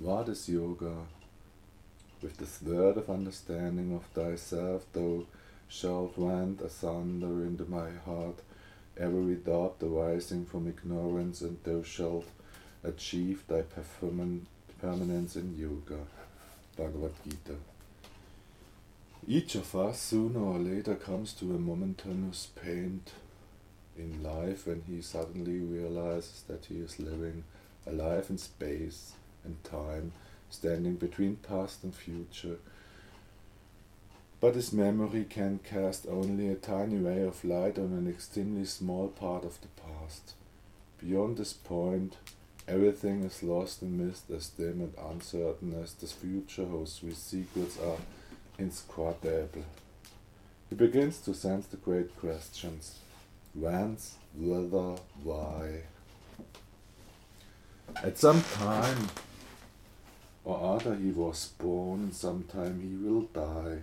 What is yoga? With this word of understanding of thyself, thou shalt rend asunder into my heart every doubt arising from ignorance, and thou shalt achieve thy permanence in yoga. Bhagavad Gita. Each of us sooner or later comes to a momentous pain in life when he suddenly realizes that he is living a life in space and time, standing between past and future. But his memory can cast only a tiny ray of light on an extremely small part of the past. Beyond this point, everything is lost in mist as dim and uncertain as the future whose secrets are inscrutable. He begins to sense the great questions whence, whither, why. At some time or other he was born, and sometime he will die.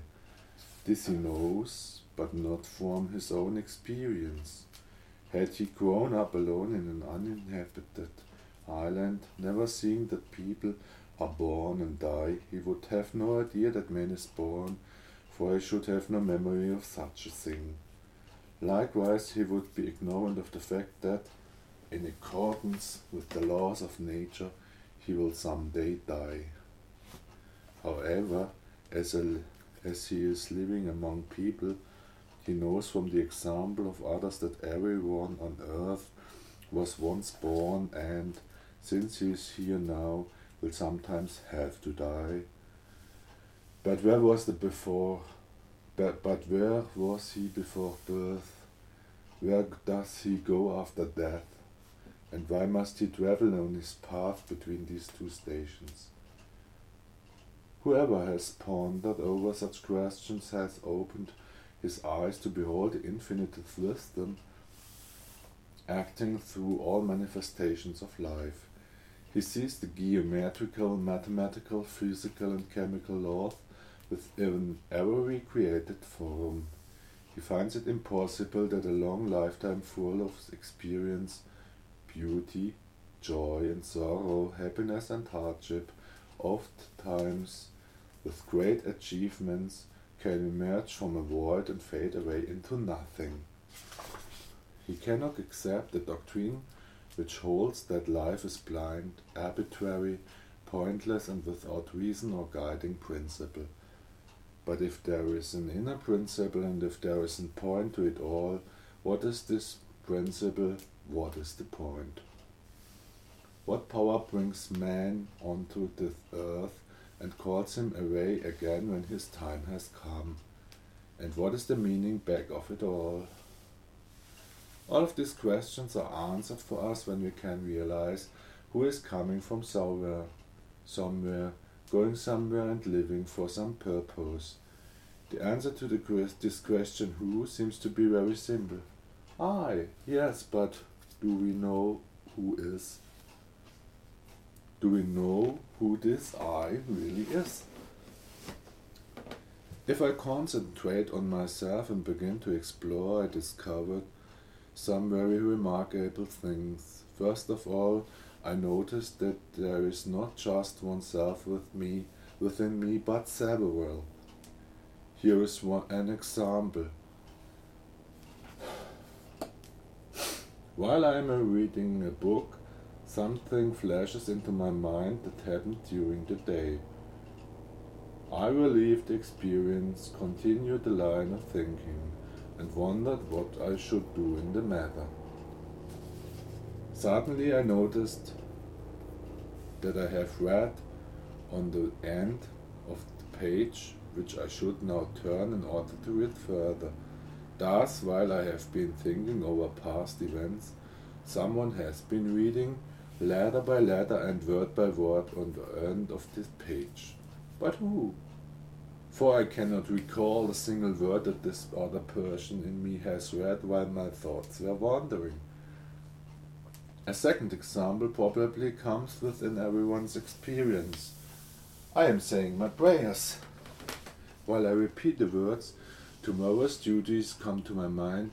This he knows, but not from his own experience. Had he grown up alone in an uninhabited island, never seeing that people are born and die, he would have no idea that man is born, for he should have no memory of such a thing. Likewise, he would be ignorant of the fact that, in accordance with the laws of nature, he will someday die. However, as, a, as he is living among people, he knows from the example of others that everyone on earth was once born and, since he is here now, will sometimes have to die. But where was the before? But, but where was he before birth? Where does he go after death? And why must he travel on his path between these two stations? Whoever has pondered over such questions has opened his eyes to behold the infinite wisdom acting through all manifestations of life. He sees the geometrical, mathematical, physical, and chemical laws within every created form. He finds it impossible that a long lifetime full of experience, beauty, joy and sorrow, happiness and hardship, oft times with great achievements, can emerge from a void and fade away into nothing. He cannot accept the doctrine which holds that life is blind, arbitrary, pointless, and without reason or guiding principle. But if there is an inner principle and if there is a point to it all, what is this principle? What is the point? What power brings man onto this earth and calls him away again when his time has come? And what is the meaning back of it all? All of these questions are answered for us when we can realize who is coming from somewhere, somewhere, going somewhere and living for some purpose. The answer to the, this question, who, seems to be very simple. I, yes, but do we know who is? Do we know who this I really is? If I concentrate on myself and begin to explore, I discovered some very remarkable things. First of all, I noticed that there is not just oneself with me, within me, but several. Here is one, an example. While I am reading a book, something flashes into my mind that happened during the day. I relieved the experience, continued the line of thinking and wondered what I should do in the matter. Suddenly I noticed that I have read on the end of the page which I should now turn in order to read further. Thus, while I have been thinking over past events, someone has been reading letter by letter and word by word on the end of this page. But who? for I cannot recall a single word that this other person in me has read while my thoughts were wandering. A second example probably comes within everyone's experience. I am saying my prayers. While I repeat the words, tomorrow's duties come to my mind,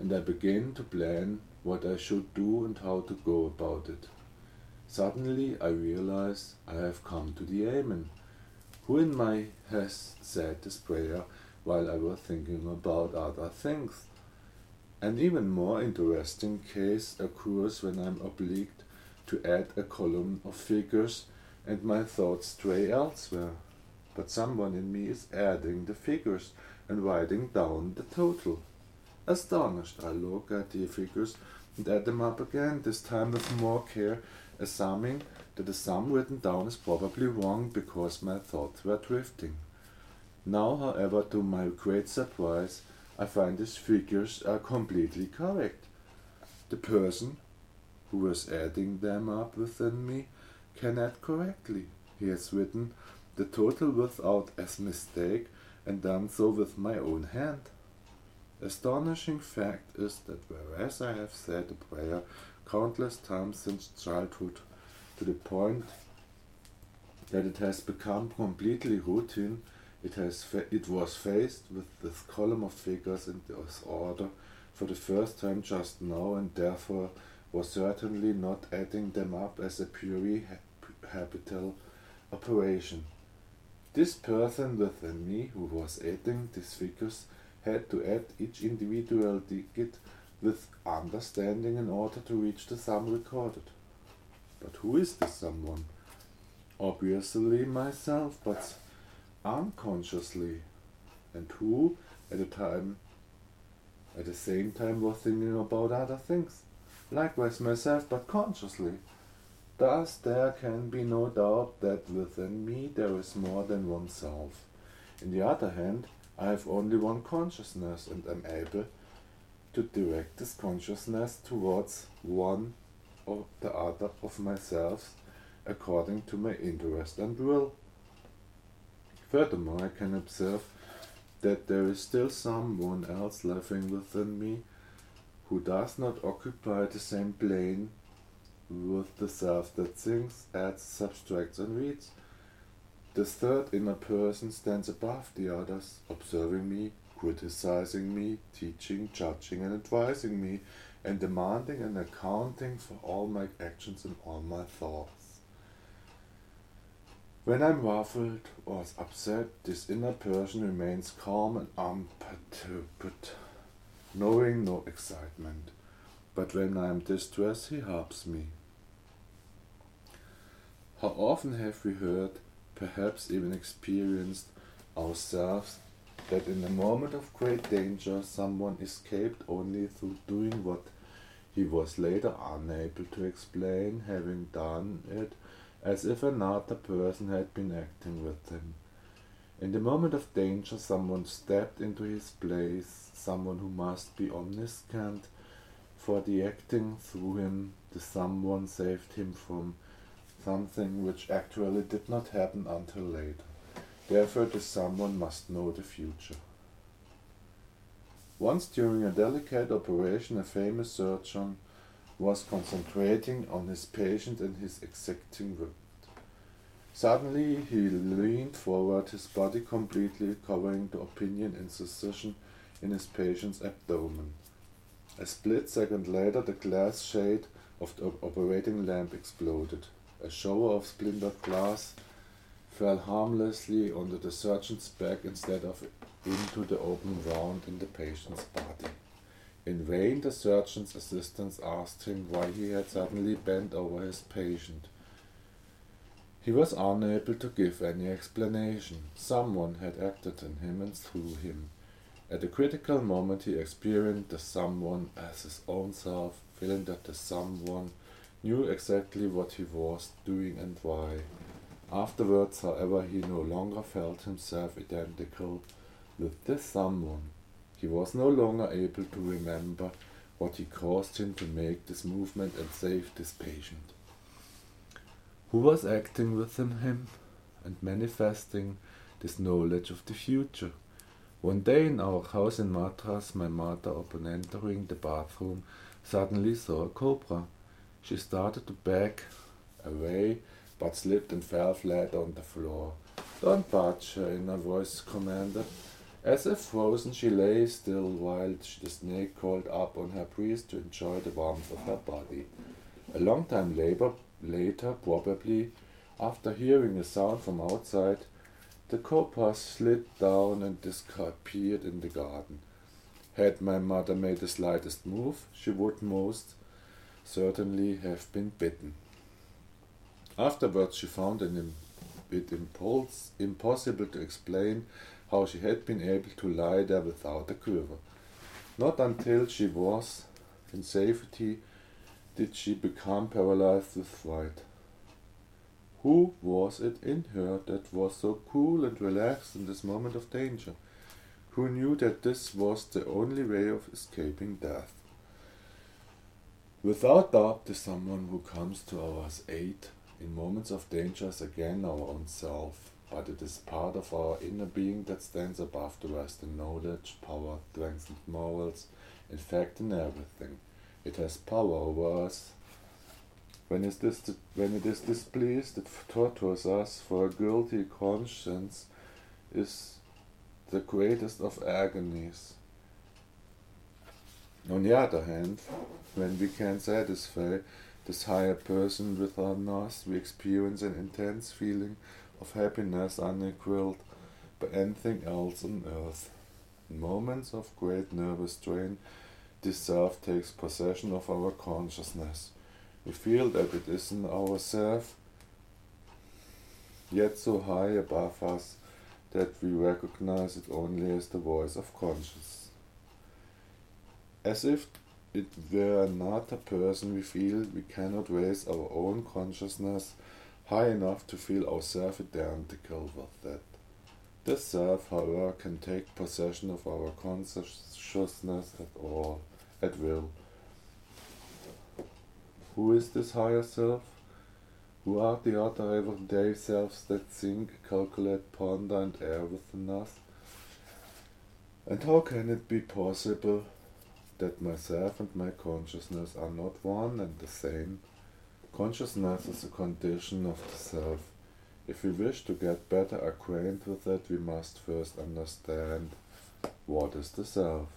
and I begin to plan what I should do and how to go about it. Suddenly I realize I have come to the Amen. Who in my has said this prayer while I was thinking about other things? An even more interesting case occurs when I'm obliged to add a column of figures and my thoughts stray elsewhere. But someone in me is adding the figures and writing down the total. Astonished, I look at the figures and add them up again, this time with more care, assuming that the sum written down is probably wrong because my thoughts were drifting. Now, however, to my great surprise, I find these figures are completely correct. The person who was adding them up within me can add correctly. He has written the total without a mistake and done so with my own hand. Astonishing fact is that whereas I have said a prayer countless times since childhood to the point that it has become completely routine, it, has it was faced with this column of figures in this order for the first time just now and therefore was certainly not adding them up as a purely habitual operation. This person within me who was adding these figures had to add each individual digit with understanding in order to reach the sum recorded. But who is this someone? Obviously myself, but unconsciously. And who at the time at the same time was thinking about other things. Likewise myself, but consciously. Thus there can be no doubt that within me there is more than one self. In the other hand, I have only one consciousness and am able to direct this consciousness towards one or the other of myself according to my interest and will. Furthermore, I can observe that there is still someone else living within me who does not occupy the same plane with the self that thinks, adds, subtracts, and reads. The third inner person stands above the others, observing me, criticizing me, teaching, judging, and advising me, and demanding and accounting for all my actions and all my thoughts. When I'm ruffled or upset, this inner person remains calm and unperturbed, knowing no excitement. But when I am distressed, he helps me. How often have we heard perhaps even experienced ourselves that in a moment of great danger someone escaped only through doing what he was later unable to explain, having done it as if another person had been acting with him. In the moment of danger, someone stepped into his place, someone who must be omniscient, for the acting through him, the someone saved him from something which actually did not happen until later. Therefore, the someone must know the future. Once during a delicate operation, a famous surgeon was concentrating on his patient and his exacting work. Suddenly, he leaned forward, his body completely covering the opinion incision in his patient's abdomen. A split second later, the glass shade of the operating lamp exploded. A shower of splintered glass fell harmlessly onto the surgeon's back instead of into the open wound in the patient's body. In vain the surgeon's assistants asked him why he had suddenly bent over his patient. He was unable to give any explanation. Someone had acted in him and through him. At a critical moment he experienced the someone as his own self, feeling that the someone knew exactly what he was doing and why. Afterwards, however, he no longer felt himself identical with this someone. He was no longer able to remember what he caused him to make this movement and save this patient. Who was acting within him and manifesting this knowledge of the future? One day in our house in Madras, my mother, upon entering the bathroom, suddenly saw a cobra. She started to back away, but slipped and fell flat on the floor. Don't budge, her inner voice commanded. As if frozen, she lay still while the snake crawled up on her breast to enjoy the warmth of her body. A long time later, Later, probably, after hearing a sound from outside, the copper slid down and disappeared in the garden. Had my mother made the slightest move, she would most certainly have been bitten. Afterwards, she found it impulse, impossible to explain how she had been able to lie there without a quiver. Not until she was in safety did she become paralyzed with fright. Who was it in her that was so cool and relaxed in this moment of danger? Who knew that this was the only way of escaping death? Without doubt, the someone who comes to our aid in moments of danger is again our own self, but it is part of our inner being that stands above the rest in knowledge, power, strength, and morals, in fact, in everything. It has power over us when it is, when it is displeased, it tortures us, for a guilty conscience is the greatest of agonies. On the other hand, when we can satisfy this higher person within us, we experience an intense feeling of happiness unequaled by anything else on earth. In moments of great nervous strain, this self takes possession of our consciousness. We feel that it is in ourself, yet so high above us that we recognize it only as the voice of conscience. As if it were another person we feel, we cannot raise our own consciousness high enough to feel ourselves identical with that. This self, however, can take possession of our consciousness at all, at will. Who is this higher self? Who are the other everyday selves that think, calculate, ponder, and err within us? And how can it be possible that myself and my consciousness are not one and the same? Consciousness is a condition of the self. If we wish to get better acquainted with it, we must first understand what is the self.